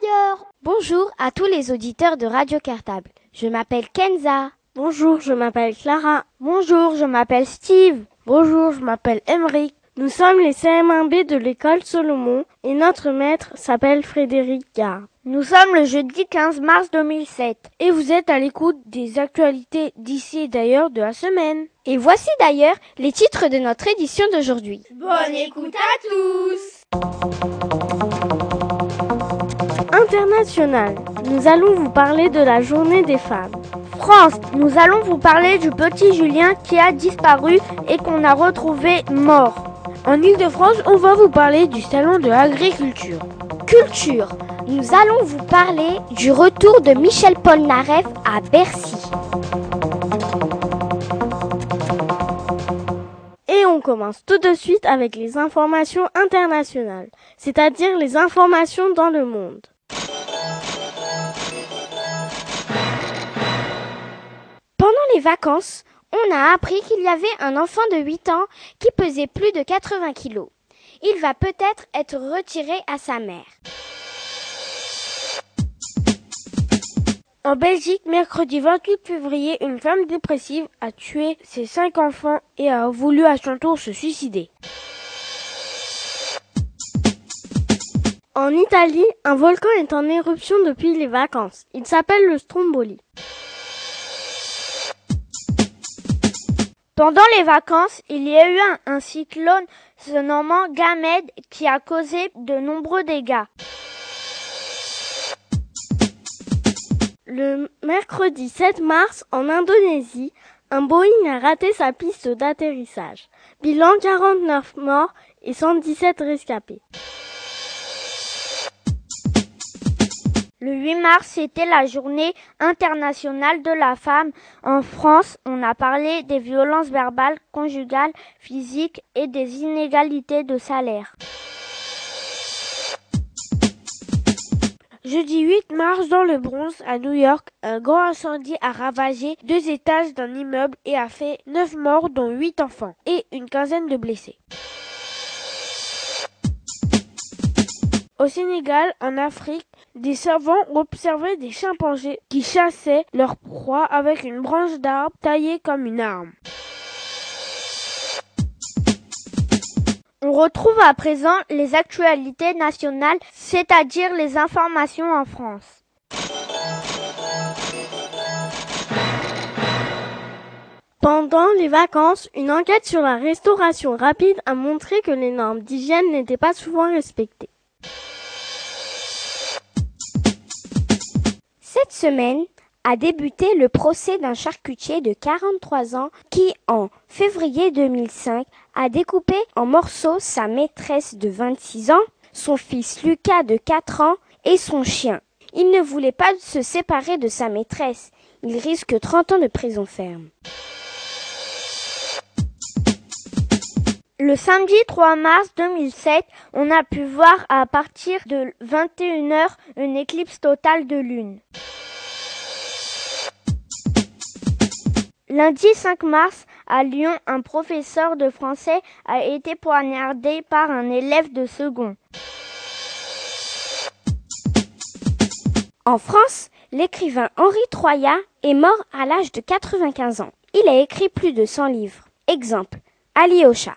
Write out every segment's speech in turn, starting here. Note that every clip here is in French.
d'ailleurs. Bonjour à tous les auditeurs de Radio Cartable. Je m'appelle Kenza. Bonjour, je m'appelle Clara. Bonjour, je m'appelle Steve. Bonjour, je m'appelle Emeric. Nous sommes les CM1B de l'école Solomon et notre maître s'appelle Frédéric Gard. Nous sommes le jeudi 15 mars 2007 et vous êtes à l'écoute des actualités d'ici et d'ailleurs de la semaine. Et voici d'ailleurs les titres de notre édition d'aujourd'hui. Bonne écoute à tous International, nous allons vous parler de la journée des femmes. France, nous allons vous parler du petit Julien qui a disparu et qu'on a retrouvé mort. En Ile-de-France, on va vous parler du salon de l'agriculture. Culture, nous allons vous parler du retour de Michel Polnareff à Bercy. Et on commence tout de suite avec les informations internationales, c'est-à-dire les informations dans le monde. Pendant les vacances, on a appris qu'il y avait un enfant de 8 ans qui pesait plus de 80 kilos. Il va peut-être être retiré à sa mère. En Belgique, mercredi 28 février, une femme dépressive a tué ses cinq enfants et a voulu à son tour se suicider. En Italie, un volcan est en éruption depuis les vacances. Il s'appelle le Stromboli. Pendant les vacances, il y a eu un, cyclone se nommant Gamed qui a causé de nombreux dégâts. Le mercredi 7 mars, en Indonésie, un Boeing a raté sa piste d'atterrissage. Bilan 49 morts et 117 rescapés. Le 8 mars, c'était la journée internationale de la femme. En France, on a parlé des violences verbales, conjugales, physiques et des inégalités de salaire. Jeudi 8 mars, dans le Bronx, à New York, un grand incendie a ravagé deux étages d'un immeuble et a fait 9 morts, dont 8 enfants, et une quinzaine de blessés. Au Sénégal, en Afrique, des savants observé des chimpanzés qui chassaient leur proie avec une branche d'arbre taillée comme une arme. On retrouve à présent les actualités nationales, c'est-à-dire les informations en France. Pendant les vacances, une enquête sur la restauration rapide a montré que les normes d'hygiène n'étaient pas souvent respectées. Cette semaine a débuté le procès d'un charcutier de 43 ans qui, en février 2005, a découpé en morceaux sa maîtresse de 26 ans, son fils Lucas de 4 ans et son chien. Il ne voulait pas se séparer de sa maîtresse. Il risque 30 ans de prison ferme. Le samedi 3 mars 2007, on a pu voir à partir de 21h une éclipse totale de lune. Lundi 5 mars, à Lyon, un professeur de français a été poignardé par un élève de second. En France, l'écrivain Henri Troyat est mort à l'âge de 95 ans. Il a écrit plus de 100 livres. Exemple, Alyosha.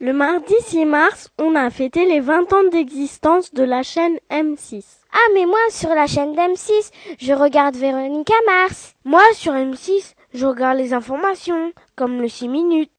Le mardi 6 mars, on a fêté les 20 ans d'existence de la chaîne M6. Ah, mais moi, sur la chaîne d'M6, je regarde Véronica Mars. Moi, sur M6, je regarde les informations, comme le 6 minutes.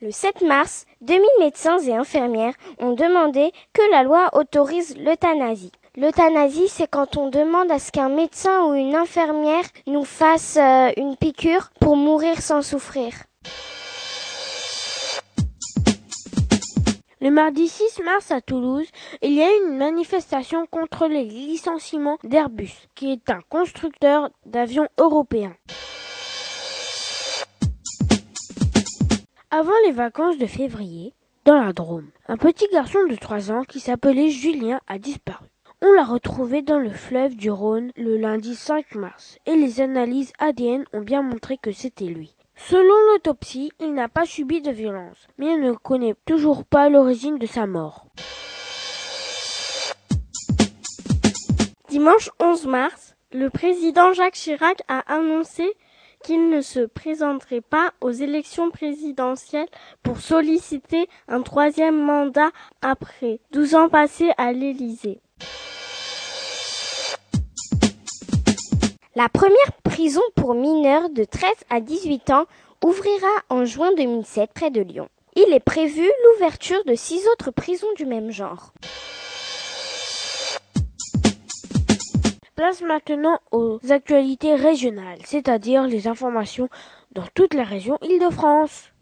Le 7 mars, 2000 médecins et infirmières ont demandé que la loi autorise l'euthanasie. L'euthanasie, c'est quand on demande à ce qu'un médecin ou une infirmière nous fasse euh, une piqûre pour mourir sans souffrir. Le mardi 6 mars à Toulouse, il y a eu une manifestation contre les licenciements d'Airbus, qui est un constructeur d'avions européens. Avant les vacances de février, dans la Drôme, un petit garçon de 3 ans qui s'appelait Julien a disparu. On l'a retrouvé dans le fleuve du Rhône le lundi 5 mars et les analyses ADN ont bien montré que c'était lui. Selon l'autopsie, il n'a pas subi de violence, mais on ne connaît toujours pas l'origine de sa mort. Dimanche 11 mars, le président Jacques Chirac a annoncé qu'il ne se présenterait pas aux élections présidentielles pour solliciter un troisième mandat après 12 ans passés à l'Élysée. La première prison pour mineurs de 13 à 18 ans ouvrira en juin 2007 près de Lyon. Il est prévu l'ouverture de six autres prisons du même genre. Place maintenant aux actualités régionales, c'est-à-dire les informations dans toute la région Île-de-France.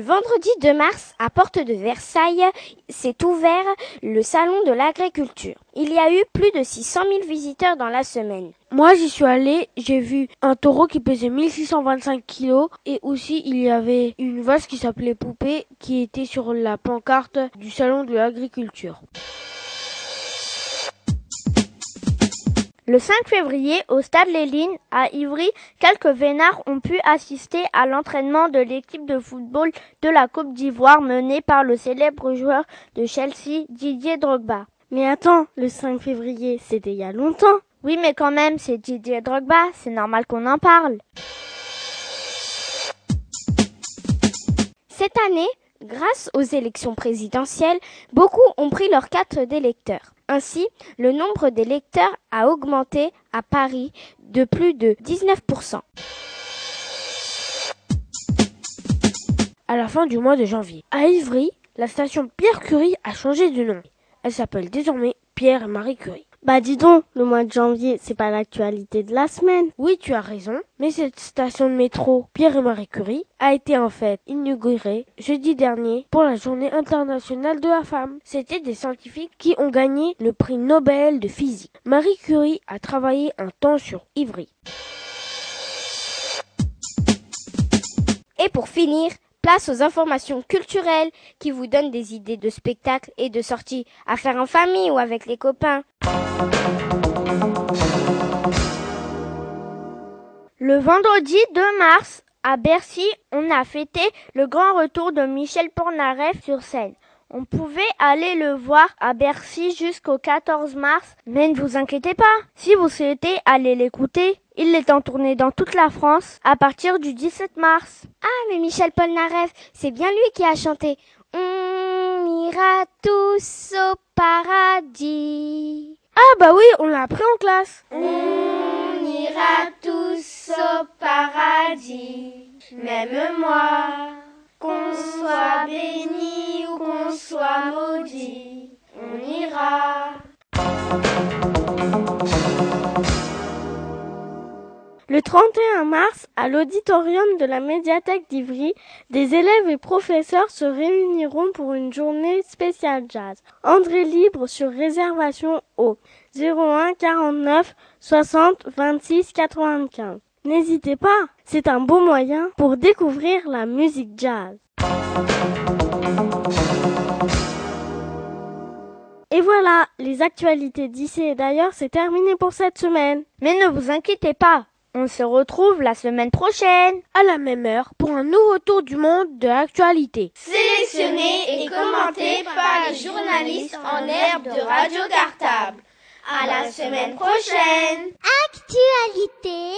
Le vendredi 2 mars, à Porte de Versailles, s'est ouvert le salon de l'agriculture. Il y a eu plus de 600 000 visiteurs dans la semaine. Moi, j'y suis allé, j'ai vu un taureau qui pesait 1625 kilos et aussi il y avait une vache qui s'appelait Poupée qui était sur la pancarte du salon de l'agriculture. Le 5 février, au stade Léline, à Ivry, quelques vénards ont pu assister à l'entraînement de l'équipe de football de la Coupe d'Ivoire menée par le célèbre joueur de Chelsea, Didier Drogba. Mais attends, le 5 février, c'était il y a longtemps. Oui, mais quand même, c'est Didier Drogba, c'est normal qu'on en parle. Cette année, grâce aux élections présidentielles, beaucoup ont pris leur carte d'électeur. Ainsi, le nombre d'électeurs a augmenté à Paris de plus de 19%. À la fin du mois de janvier, à Ivry, la station Pierre Curie a changé de nom. Elle s'appelle désormais Pierre Marie Curie. Bah dis donc, le mois de janvier, c'est pas l'actualité de la semaine. Oui, tu as raison, mais cette station de métro Pierre et Marie Curie a été en fait inaugurée jeudi dernier pour la journée internationale de la femme. C'était des scientifiques qui ont gagné le prix Nobel de physique. Marie Curie a travaillé un temps sur Ivry. Et pour finir, Place aux informations culturelles qui vous donnent des idées de spectacles et de sorties à faire en famille ou avec les copains. Le vendredi 2 mars, à Bercy, on a fêté le grand retour de Michel Pornareff sur scène. On pouvait aller le voir à Bercy jusqu'au 14 mars, mais ne vous inquiétez pas, si vous souhaitez aller l'écouter, il est en tournée dans toute la France à partir du 17 mars. Ah, mais Michel Polnareff, c'est bien lui qui a chanté On ira tous paradis. Ah bah oui, on l'a appris en classe. On ira tous au paradis, même moi. 31 mars, à l'auditorium de la médiathèque d'Ivry, des élèves et professeurs se réuniront pour une journée spéciale jazz. Entrée libre sur réservation au 01 49 60 26 95. N'hésitez pas, c'est un beau moyen pour découvrir la musique jazz. Et voilà, les actualités d'ici et d'ailleurs, c'est terminé pour cette semaine. Mais ne vous inquiétez pas, on se retrouve la semaine prochaine, à la même heure, pour un nouveau tour du monde de l'actualité. Sélectionné et commenté par les journalistes en herbe de Radio Cartable. À la semaine prochaine. Actualité